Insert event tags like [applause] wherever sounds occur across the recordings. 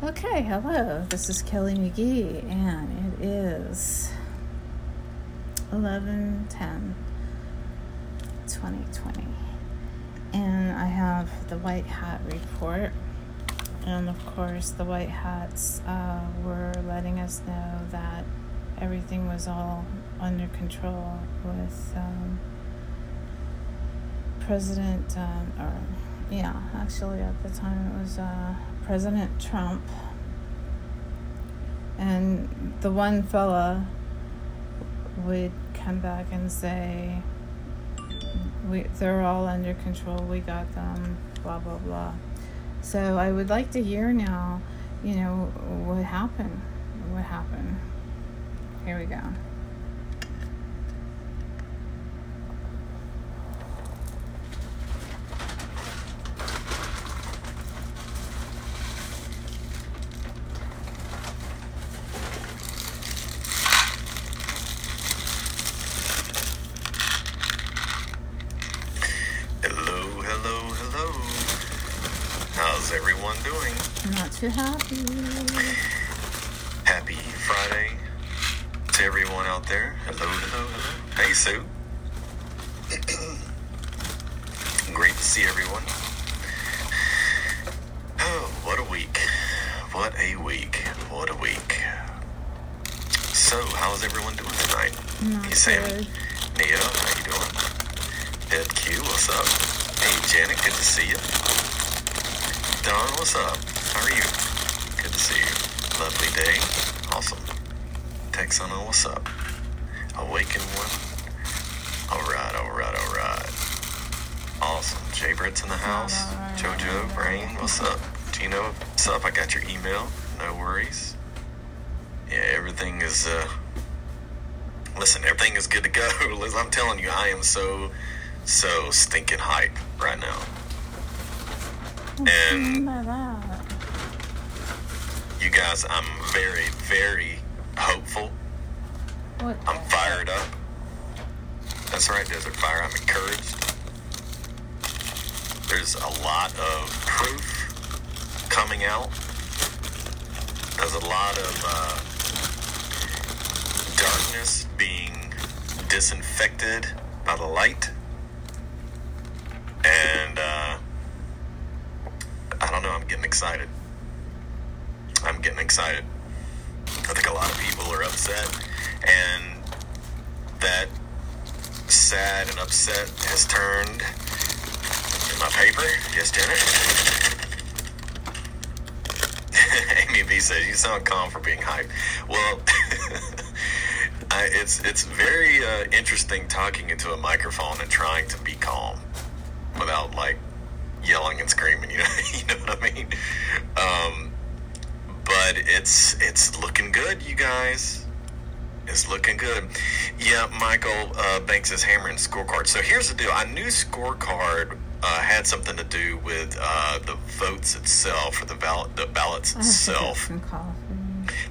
Okay, hello. This is Kelly McGee, and it is 11 10 2020. And I have the White Hat report. And of course, the White Hats uh, were letting us know that everything was all under control with um, President, um, or yeah, actually at the time it was uh, President Trump. And the one fella would come back and say, we, they're all under control, we got them, blah, blah, blah. So I would like to hear now, you know, what happened. What happened. Here we go. Hello, hello, hello. How's everyone doing? Not happy. Happy Friday to everyone out there. Hello, hello, hello. Hey, Sue. Great to see everyone. Oh, what a week. What a week. What a week. So, how's everyone doing tonight? Not Hey, Sammy. good. Neo, how you doing? Ed Q, what's up? Hey, Janet, good to see you. Don, what's up? How are you? Good to see you. Lovely day. Awesome. Texano, what's up? Awaken one. All right, all right, all right. Awesome. Jay Britt's in the house. Jojo. Brain, what's up? Gino, what's up? I got your email. No worries. Yeah, everything is, uh, listen, everything is good to go. [laughs] Liz, I'm telling you, I am so, so stinking hype right now. And you guys, I'm very, very hopeful. What? I'm fired up. That's right, Desert Fire. I'm encouraged. There's a lot of proof coming out. There's a lot of uh, darkness being disinfected by the light. And uh, I don't know, I'm getting excited. I'm getting excited. A lot of people are upset, and that sad and upset has turned in my paper. Yes, Janet. [laughs] Amy B says you sound calm for being hyped. Well, [laughs] I, it's it's very uh, interesting talking into a microphone and trying to be calm without like yelling and screaming. [laughs] You know, you know what I mean. Um, but it's it's looking good, you guys. It's looking good. Yeah, Michael uh, Banks is hammering scorecard. So here's the deal. I knew scorecard uh, had something to do with uh, the votes itself or the ballot the ballots I have to get itself.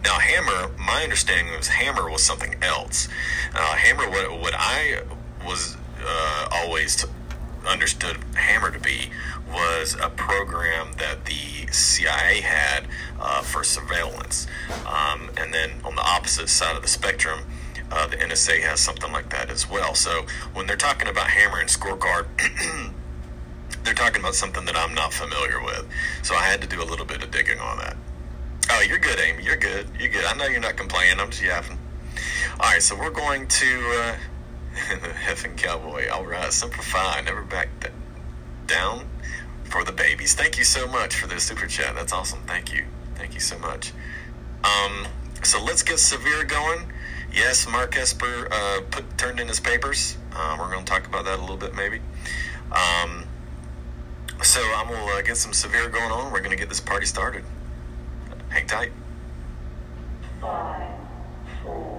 Now, Hammer, my understanding was Hammer was something else. Uh, Hammer, what, what I was uh, always t- understood Hammer to be was a program that the CIA had uh, for surveillance. Um, and then on the opposite side of the spectrum, uh, the NSA has something like that as well. So when they're talking about Hammer and Scorecard, [clears throat] they're talking about something that I'm not familiar with. So I had to do a little bit of digging on that. Oh, you're good, Amy. You're good. You're good. I know you're not complaining. I'm just yapping. All right, so we're going to uh, [laughs] the Cowboy. All right, simplify. Never back down for the babies. Thank you so much for the super chat. That's awesome. Thank you. Thank you so much. Um, so let's get Severe going. Yes, Mark Esper uh, put turned in his papers. Uh, we're going to talk about that a little bit, maybe. Um, so I'm gonna uh, get some Severe going on. We're going to get this party started. Hang tight. Five, four,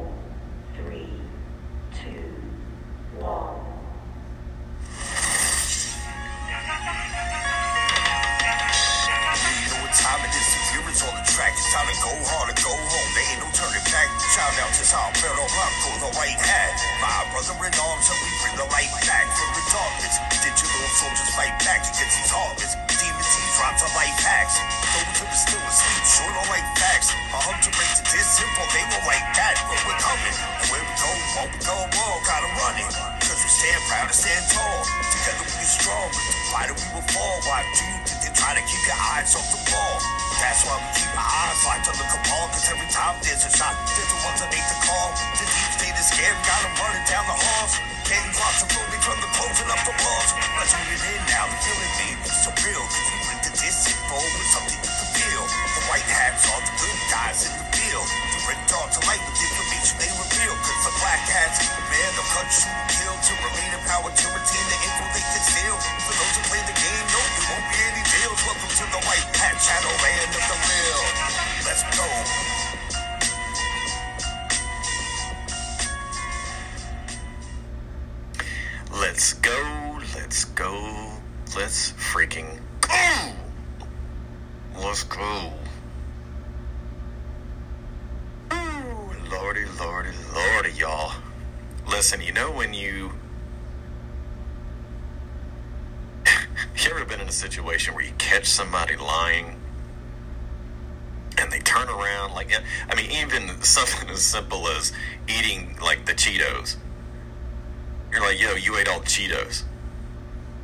a shot, the ones that make the call. The deep state is scared, got them running down the halls. Getting claustrophobic from the closing up the walls. I tune it in now, the feeling made me surreal. Cause we link the disinfo with something you feel. The white hats are the good guys in the field. The red dogs are light with information they reveal. Cause the black hats, man, they'll cut, shoot, kill to remain in power to retain the info they can steal. For those who play the game, no, there won't be any deals. Welcome to the white hat shadow land of the real. Let's go. Let's go, let's go, let's freaking go! Let's go. Ooh, lordy, lordy, lordy, y'all. Listen, you know when you. [laughs] you ever been in a situation where you catch somebody lying and they turn around? Like, I mean, even something as simple as eating, like, the Cheetos. You're like, yo, you ate all the Cheetos.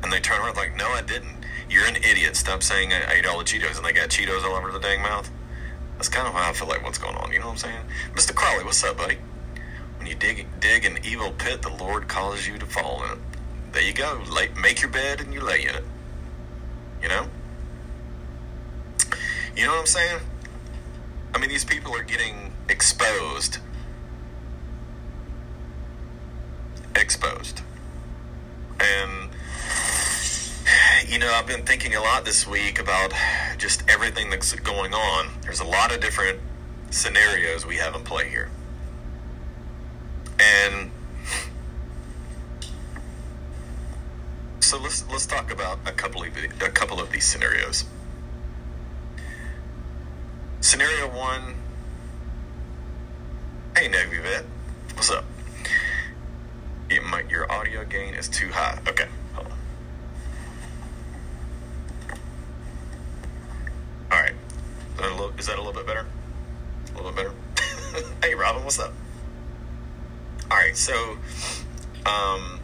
And they turn around like, no, I didn't. You're an idiot. Stop saying I ate all the Cheetos. And they got Cheetos all over the dang mouth. That's kind of how I feel like what's going on. You know what I'm saying? Mr. Crawley, what's up, buddy? When you dig dig an evil pit, the Lord causes you to fall in it. There you go. Lay, make your bed and you lay in it. You know? You know what I'm saying? I mean, these people are getting exposed exposed. And, you know, I've been thinking a lot this week about just everything that's going on. There's a lot of different scenarios we have in play here. And so let's let's talk about a couple of a couple of these scenarios. Scenario one. Hey, Navy vet, what's up? It might, your audio gain is too high. Okay, hold on. All right. Is that a little, is that a little bit better? A little bit better. [laughs] hey, Robin, what's up? All right, so, um,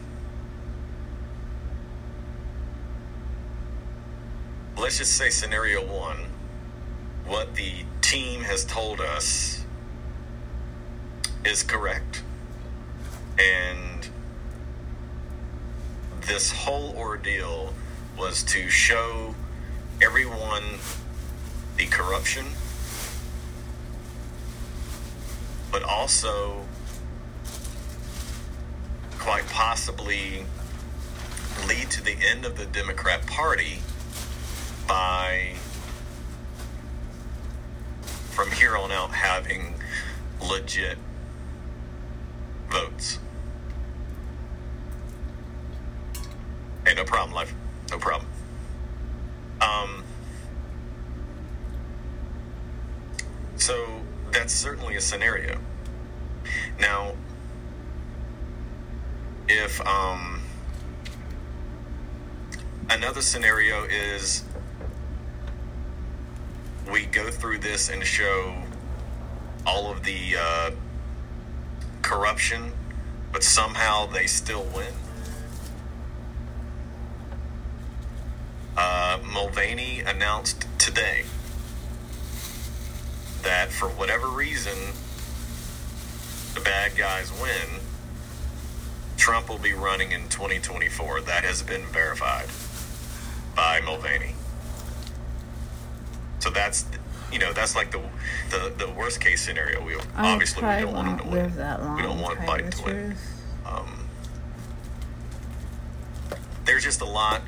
let's just say scenario one. What the team has told us is correct. And this whole ordeal was to show everyone the corruption, but also quite possibly lead to the end of the Democrat Party by, from here on out, having legit votes. Hey, no problem, life. No problem. Um, so a scenario. Now, if um, another scenario is we go through this and show all of the uh, corruption, but somehow they still win. Uh, Mulvaney announced today that for whatever reason the bad guys win, Trump will be running in 2024. That has been verified by Mulvaney. So that's you know that's like the the, the worst case scenario. We I obviously we don't want him to win. that long. We don't want Biden to win. Um, there's just a lot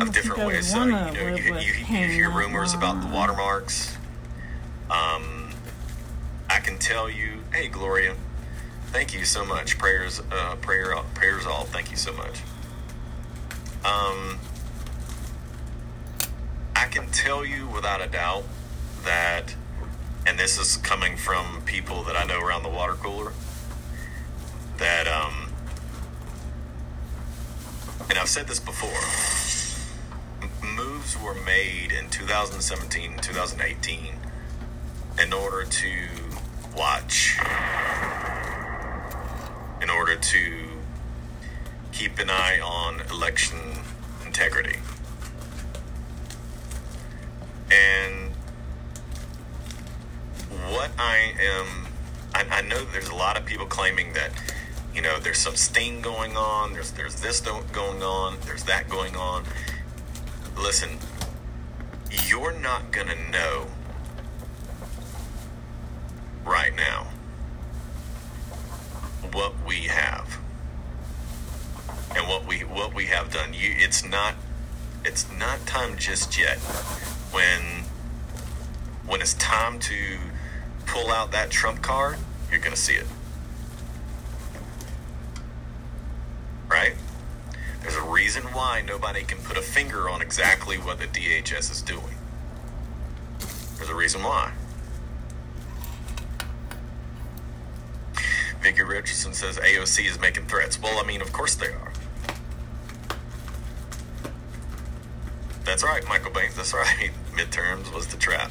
of different ways. So you know, you, you, you hear rumors about the watermarks. Tell you, hey Gloria, thank you so much. Prayers, uh, prayer, prayers all. Thank you so much. Um, I can tell you without a doubt that, and this is coming from people that I know around the water cooler, that um, and I've said this before. Moves were made in 2017 and 2018 in order to watch, in order to keep an eye on election integrity. And what I am, I, I know there's a lot of people claiming that, you know, there's some sting going on, there's there's this going on, there's that going on. Listen, you're not gonna know right now what we have and what we what we have done. You, it's not it's not time just yet. When when it's time to pull out that trump card, you're gonna see it. Right? There's a reason why nobody can put a finger on exactly what the DHS is doing. There's a reason why. Vicky Richardson says AOC is making threats. Well, I mean, of course they are. That's right, Michael Banks. That's right. [laughs] Midterms was the trap.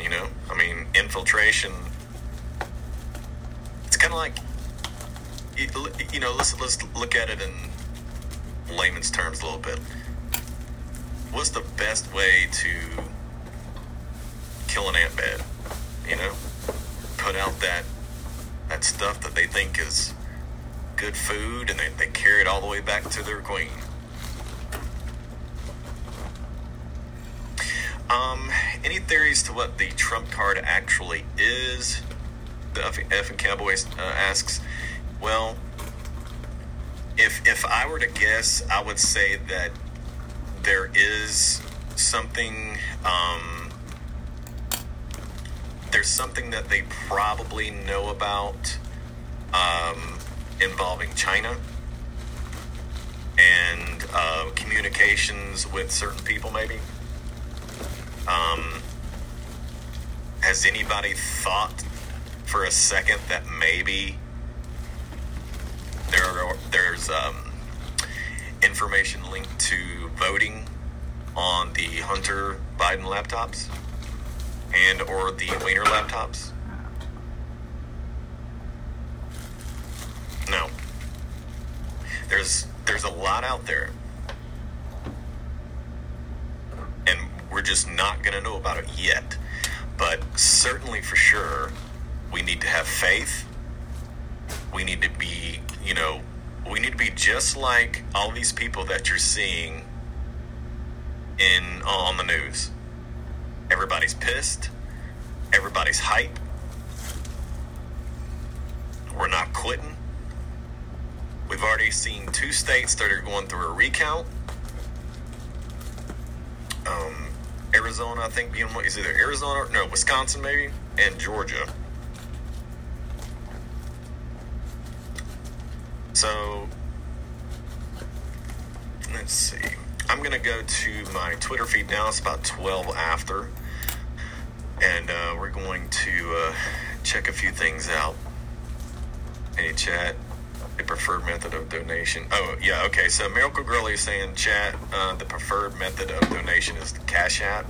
You know, I mean, infiltration. It's kind of like, you you know, let's let's look at it in layman's terms a little bit. What's the best way to kill an ant bed? You know, put out that that stuff that they think is good food, and they, they carry it all the way back to their queen. Um, any theories to what the trump card actually is? The F, F and Cowboy uh, asks. Well, if if I were to guess, I would say that there is something. Um, there's something that they probably know about um, involving China and uh, communications with certain people, maybe. Um, has anybody thought for a second that maybe there are, there's um, information linked to voting on the Hunter Biden laptops and or the Weiner laptops? No. There's there's a lot out there. And we're just not going to know about it yet. But certainly for sure, we need to have faith. We need to be, you know, we need to be just like all these people that you're seeing in on the news. Everybody's pissed. Everybody's hype. We're not quitting. We've already seen two states that are going through a recount. Um, Arizona, I think, being what is either Arizona or no, Wisconsin maybe, and Georgia. So let's see. I'm gonna go to my Twitter feed now. It's about 12 after, and uh, we're going to uh, check a few things out. Hey, chat. The preferred method of donation. Oh, yeah, okay. So Miracle Girl is saying, chat, uh, the preferred method of donation is the Cash App.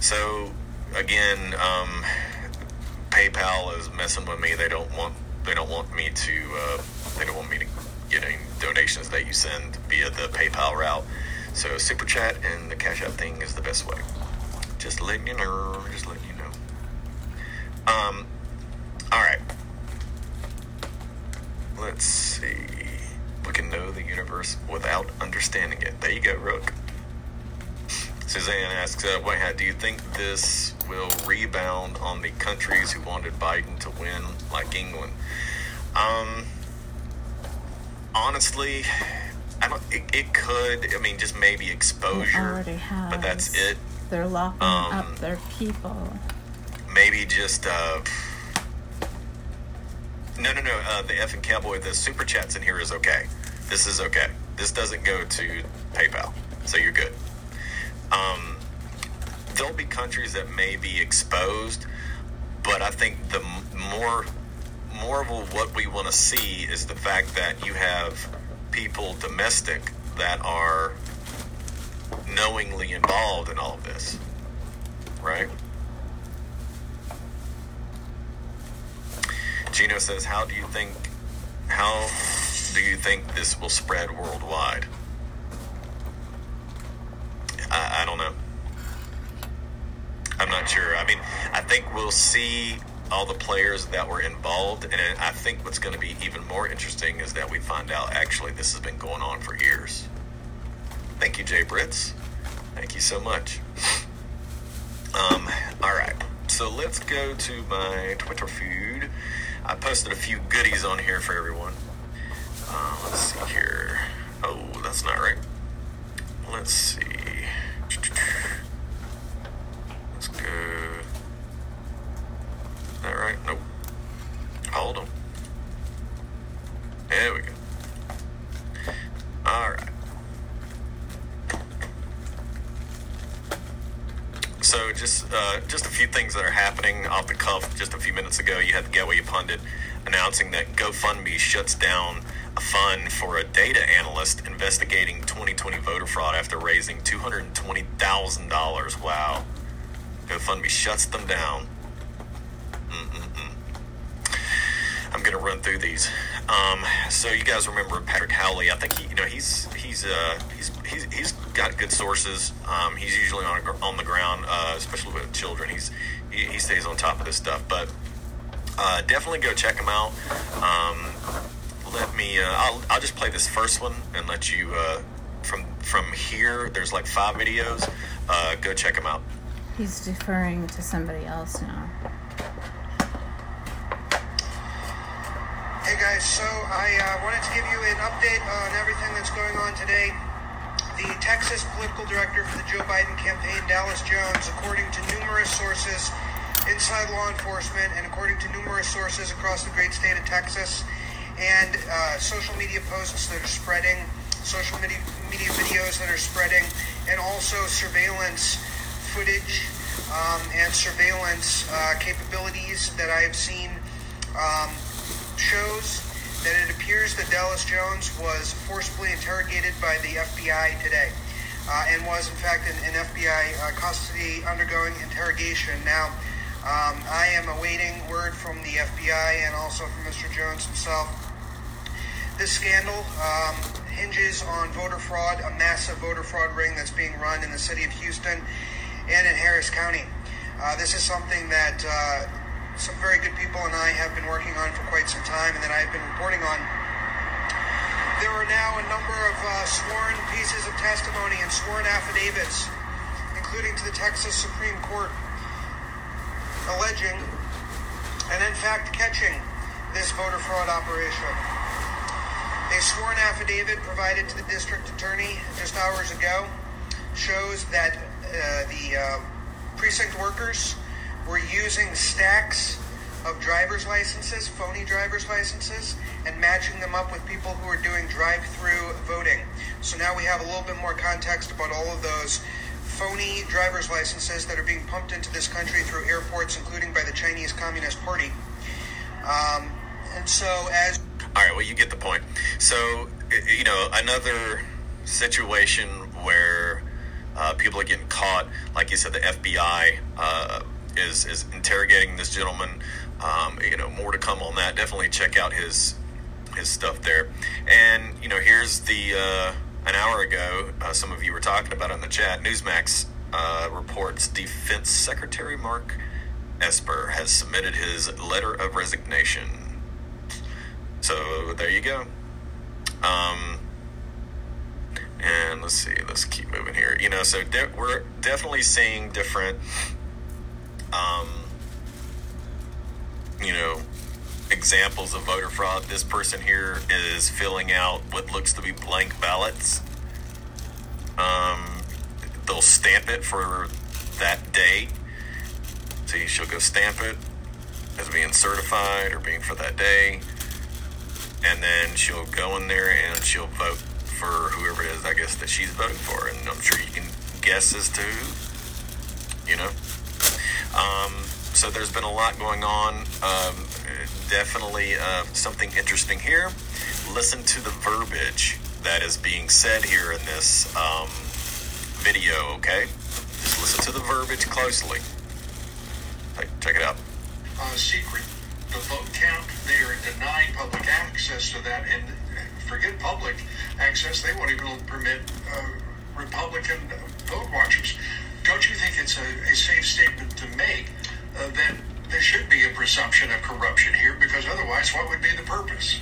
So, again, um, PayPal is messing with me. They don't want they don't want me to uh, they don't want me to get any donations that you send via the PayPal route. So Super Chat and the Cash App thing is the best way. Just letting you know. Just letting you know. Um. All right. Let's see. We can know the universe without understanding it. There you go, Rook. Suzanne asks, uh, do you think this will rebound on the countries who wanted Biden to win, like England? Um, honestly, I don't. It, it could. I mean, just maybe exposure, but that's it. They're locking Um, up their people. Maybe just uh, no, no, no. Uh, the F and Cowboy, the super chats in here is okay. This is okay. This doesn't go to PayPal, so you're good. Um, there'll be countries that may be exposed, but I think the m- more more of what we want to see is the fact that you have people domestic that are knowingly involved in all of this, right? Gino says, "How do you think? How do you think this will spread worldwide?" I, I don't know. I'm not sure. I mean, I think we'll see all the players that were involved, and I think what's going to be even more interesting is that we find out actually this has been going on for years. Thank you, Jay Brits. Thank you so much. [laughs] Um, all right, so let's go to my Twitter feed. I posted a few goodies on here for everyone. Uh, let's see here. Oh, that's not right. Let's see. Let's go. Is that right? Nope. Hold on. There we go. All right. So just uh, just a few things that are happening off the cuff. Just a few minutes ago, you had the Gateway Pundit announcing that GoFundMe shuts down a fund for a data analyst investigating 2020 voter fraud after raising $220,000. Wow. GoFundMe shuts them down. Mm-mm-mm. I'm gonna run through these. Um, so you guys remember Patrick Howley? I think he, you know, he's he's uh, he's he's he's got good sources. Um, he's usually on on the ground, uh, especially with children. He's he, he stays on top of this stuff. But uh, definitely go check him out. Um, let me. Uh, I'll I'll just play this first one and let you uh, from from here. There's like five videos. Uh, go check him out. He's deferring to somebody else now. Hey guys, so I uh, wanted to give you an update on everything that's going on today. The Texas political director for the Joe Biden campaign, Dallas Jones, according to numerous sources inside law enforcement and according to numerous sources across the great state of Texas, and uh, social media posts that are spreading, social media, media videos that are spreading, and also surveillance footage um, and surveillance uh, capabilities that I have seen um, shows that it appears that Dallas Jones was forcibly interrogated by the FBI today. Uh, and was in fact in, in FBI uh, custody undergoing interrogation. Now, um, I am awaiting word from the FBI and also from Mr. Jones himself. This scandal um, hinges on voter fraud, a massive voter fraud ring that's being run in the city of Houston and in Harris County. Uh, this is something that uh, some very good people and I have been working on for quite some time and that I've been reporting on. There are now a number of uh, sworn pieces of testimony and sworn affidavits, including to the Texas Supreme Court, alleging and in fact catching this voter fraud operation. A sworn affidavit provided to the district attorney just hours ago shows that uh, the uh, precinct workers were using stacks of driver's licenses, phony driver's licenses, and matching them up with people who are doing drive-through voting. So now we have a little bit more context about all of those phony driver's licenses that are being pumped into this country through airports, including by the Chinese Communist Party. Um, and so as All right, well, you get the point. So, you know, another situation where uh, people are getting caught, like you said, the FBI uh, is is interrogating this gentleman. Um, you know, more to come on that. Definitely check out his his stuff there. And you know, here's the uh, an hour ago. Uh, some of you were talking about in the chat. Newsmax uh, reports Defense Secretary Mark Esper has submitted his letter of resignation. So there you go. Um, and let's see, let's keep moving here. You know, so de- we're definitely seeing different, um, you know, examples of voter fraud. This person here is filling out what looks to be blank ballots. Um, they'll stamp it for that day. See, she'll go stamp it as being certified or being for that day and then she'll go in there and she'll vote for whoever it is, I guess, that she's voting for. And I'm sure you can guess as to you know. Um, so there's been a lot going on. Um, definitely uh, something interesting here. Listen to the verbiage that is being said here in this um, video, okay? Just listen to the verbiage closely. Check, it out. uh, secret the vote count. They are denying public access to that, and forget public access. They won't even permit uh, Republican vote watchers. Presumption of corruption here? Because otherwise, what would be the purpose?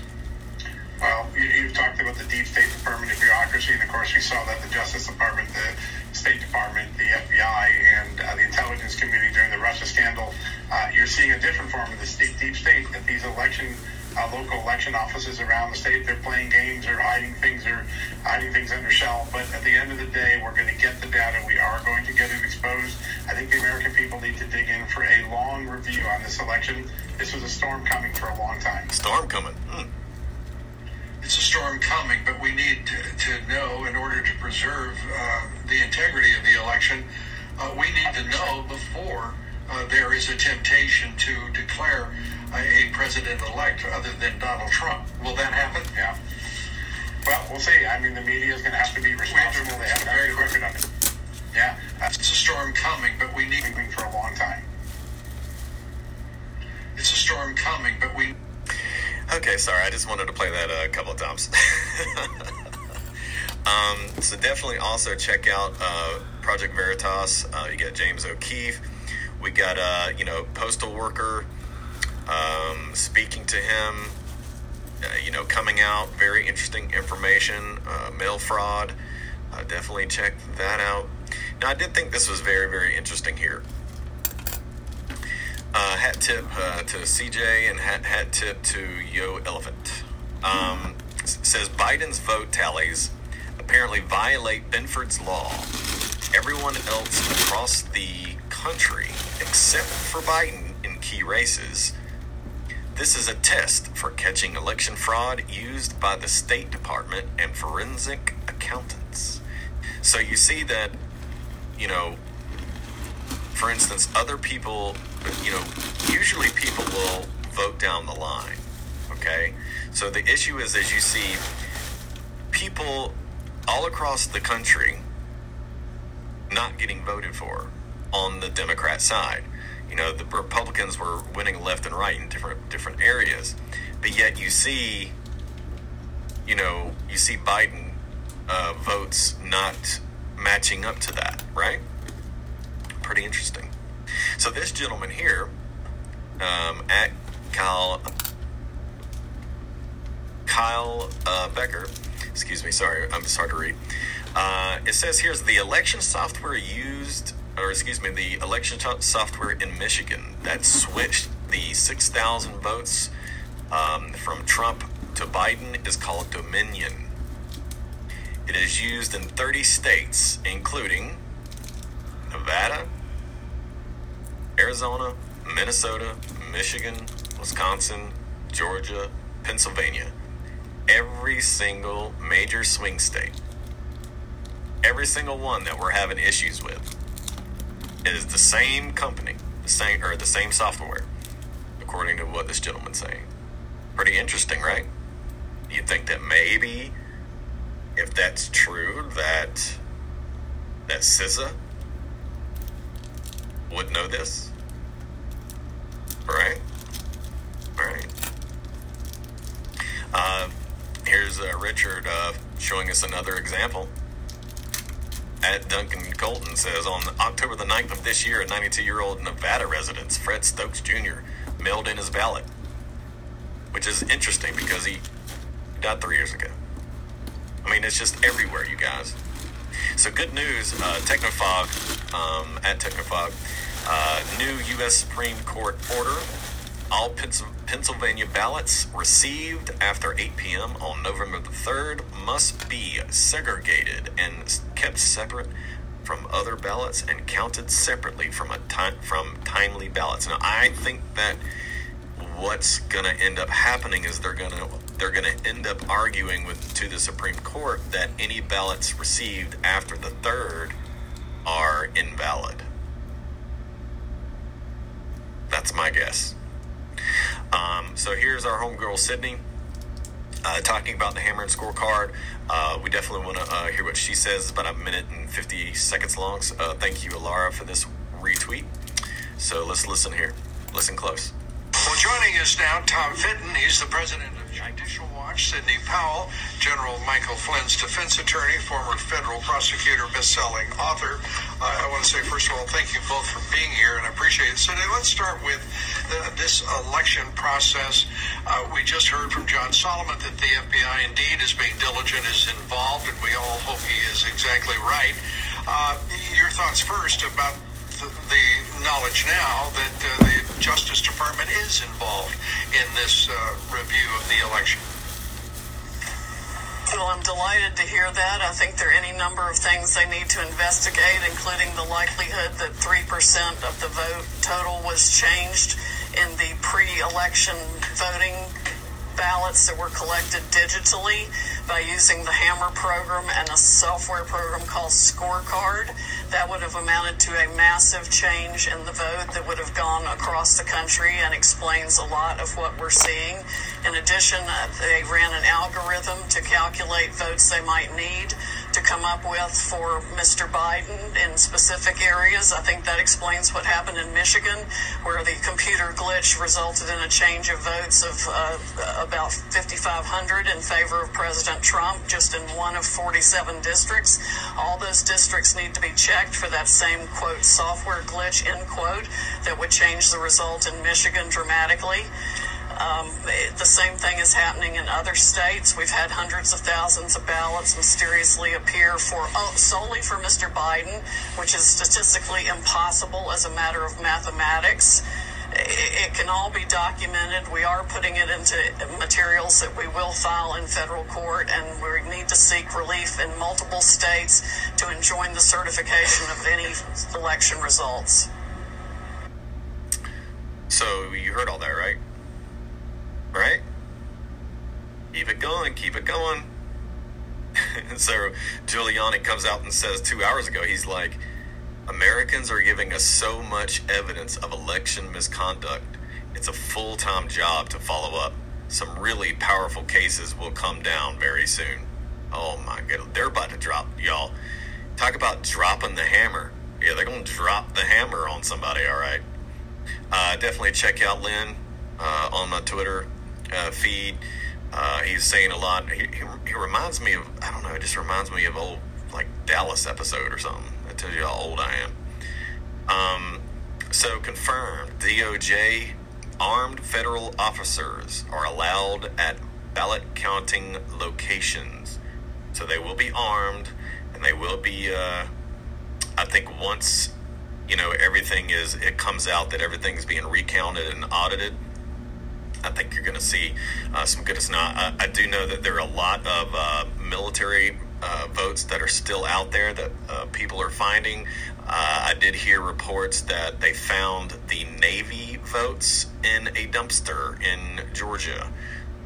Well, you, you talked about the deep state department of bureaucracy, and of course, we saw that the Justice Department, the State Department, the FBI, and uh, the intelligence community during the Russia scandal. Uh, you're seeing a different form of the deep state that these election, uh, local election offices around the state, they're playing games or hiding things or hiding things under shell. But at the end of the day, we're going to get the data. We are going to get it exposed. I think the American people need to dig in for a long review on this election. This was a storm coming for a long time. Storm coming. Hmm. it's a storm coming, but we need to, to know in order to preserve uh, the integrity of the election, uh, we need to know before uh, there is a temptation to declare a, a president-elect other than Donald Trump. Will that happen? Yeah. Well, we'll see. I mean, the media is going to have to be responsible. They have to Very quick on it. Yeah, that's It's a storm coming, but we need. been for a long time. It's a storm coming, but we Okay, sorry. I just wanted to play that a couple of times. [laughs] um, so definitely also check out uh, Project Veritas. Uh, you got James O'Keefe. We got uh, you know postal worker um, speaking to him. Uh, you know, coming out very interesting information. Uh, mail fraud. Uh, definitely check that out. Now, I did think this was very very interesting here. Uh, hat tip uh, to CJ and hat, hat tip to Yo Elephant. Um, says Biden's vote tallies apparently violate Benford's law. Everyone else across the country, except for Biden in key races, this is a test for catching election fraud used by the State Department and forensic accountants. So you see that, you know, for instance, other people, you know, usually people will vote down the line. Okay? So the issue is, as you see, people all across the country not getting voted for on the Democrat side. You know, the Republicans were winning left and right in different different areas, but yet you see, you know, you see Biden uh, votes not matching up to that, right? Pretty interesting. So this gentleman here, um, at Kyle Kyle uh, Becker, excuse me, sorry, I'm sorry to read. Uh, it says here's the election software used, or excuse me, the election software in Michigan that switched the 6,000 votes um, from Trump to Biden is called Dominion. It is used in 30 states, including Nevada, Arizona, Minnesota, Michigan, Wisconsin, Georgia, Pennsylvania. Every single major swing state. Every single one that we're having issues with is the same company, the same or the same software, according to what this gentleman's saying. Pretty interesting, right? You'd think that maybe if that's true, that that CISA would know this, right? Right. Uh, here's uh, Richard uh, showing us another example. At Duncan Colton says on October the 9th of this year, a 92 year old Nevada resident, Fred Stokes Jr., mailed in his ballot, which is interesting because he died three years ago. I mean, it's just everywhere, you guys. So, good news uh, Technofog, um, at Technofog, uh, new U.S. Supreme Court order. All Pens- Pennsylvania ballots received after 8 p.m. on November the 3rd must be segregated and kept separate from other ballots and counted separately from a time from timely ballots. Now, I think that what's going to end up happening is they're going to they're going to end up arguing with to the Supreme Court that any ballots received after the 3rd are invalid. That's my guess. Um, so here's our homegirl Sidney uh, talking about the hammer and scorecard. Uh, we definitely want to uh, hear what she says. It's about a minute and 50 seconds long. So, uh, thank you, Alara, for this retweet. So let's listen here. Listen close. Well, joining us now, Tom Fitton. He's the president Judicial Watch. Sidney Powell, General Michael Flynn's defense attorney, former federal prosecutor, best-selling author. Uh, I want to say, first of all, thank you both for being here, and I appreciate it. So let's start with uh, this election process. Uh, we just heard from John Solomon that the FBI indeed is being diligent, is involved, and we all hope he is exactly right. Uh, your thoughts first about the, the knowledge now that uh, the Justice Department is involved in this uh, review of the election. Well, I'm delighted to hear that. I think there are any number of things they need to investigate, including the likelihood that 3% of the vote total was changed in the pre election voting ballots that were collected digitally by using the Hammer program and a software program called Scorecard. That would have amounted to a massive change in the vote that would have gone across the country and explains a lot of what we're seeing. In addition, they ran an algorithm to calculate votes they might need to come up with for Mr. Biden in specific areas. I think that explains what happened in Michigan, where the computer glitch resulted in a change of votes of uh, about 5,500 in favor of President Trump, just in one of 47 districts. All those districts need to be checked for that same quote software glitch end quote that would change the result in Michigan dramatically. Um, the same thing is happening in other states. We've had hundreds of thousands of ballots mysteriously appear for oh, solely for Mr. Biden, which is statistically impossible as a matter of mathematics. It can all be documented. We are putting it into materials that we will file in federal court, and we need to seek relief in multiple states to enjoin the certification of any election results. So you heard all that, right? Right? Keep it going, keep it going. and [laughs] so Giuliani comes out and says two hours ago, he's like, Americans are giving us so much evidence of election misconduct. It's a full time job to follow up. Some really powerful cases will come down very soon. Oh my god, they're about to drop, y'all. Talk about dropping the hammer. Yeah, they're going to drop the hammer on somebody, all right. Uh, definitely check out Lin uh, on my Twitter uh, feed. Uh, he's saying a lot. He, he, he, reminds me of, I don't know, it just reminds me of old, like, Dallas episode or something. That tells you how old I am. Um, so, confirmed DOJ armed federal officers are allowed at ballot counting locations. So, they will be armed and they will be, uh, I think, once you know everything is it comes out that everything's being recounted and audited I think you're going to see uh, some goodness. Now, I, I, do know that there are a lot of uh, military uh, votes that are still out there that uh, people are finding. Uh, I did hear reports that they found the Navy votes in a dumpster in Georgia,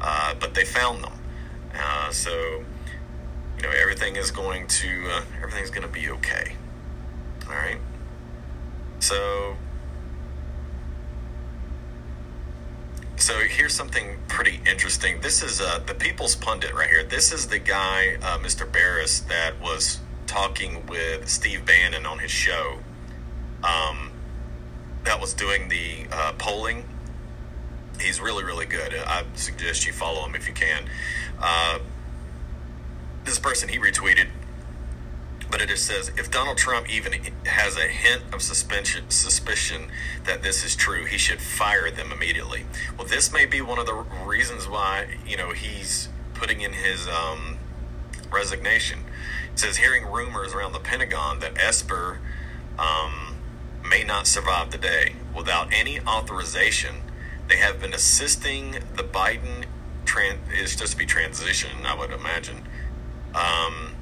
uh, but they found them. so, you know, everything is going to everything's going to be okay. All right. So So here's something pretty interesting. This is uh, the People's Pundit right here. This is the guy, uh, Mr. Baris, that was talking with Steve Bannon on his show. Um, that was doing the uh, polling. He's really, really good. I suggest you follow him if you can. Uh, this person he retweeted but it just says if Donald Trump even has a hint of suspension, suspicion that this is true, he should fire them immediately. Well, this may be one of the reasons why you know he's putting in his um, resignation. It says hearing rumors around the Pentagon that Esper um, may not survive the day without any authorization. They have been assisting the Biden. Tran- it's just to be transition, I would imagine. Um,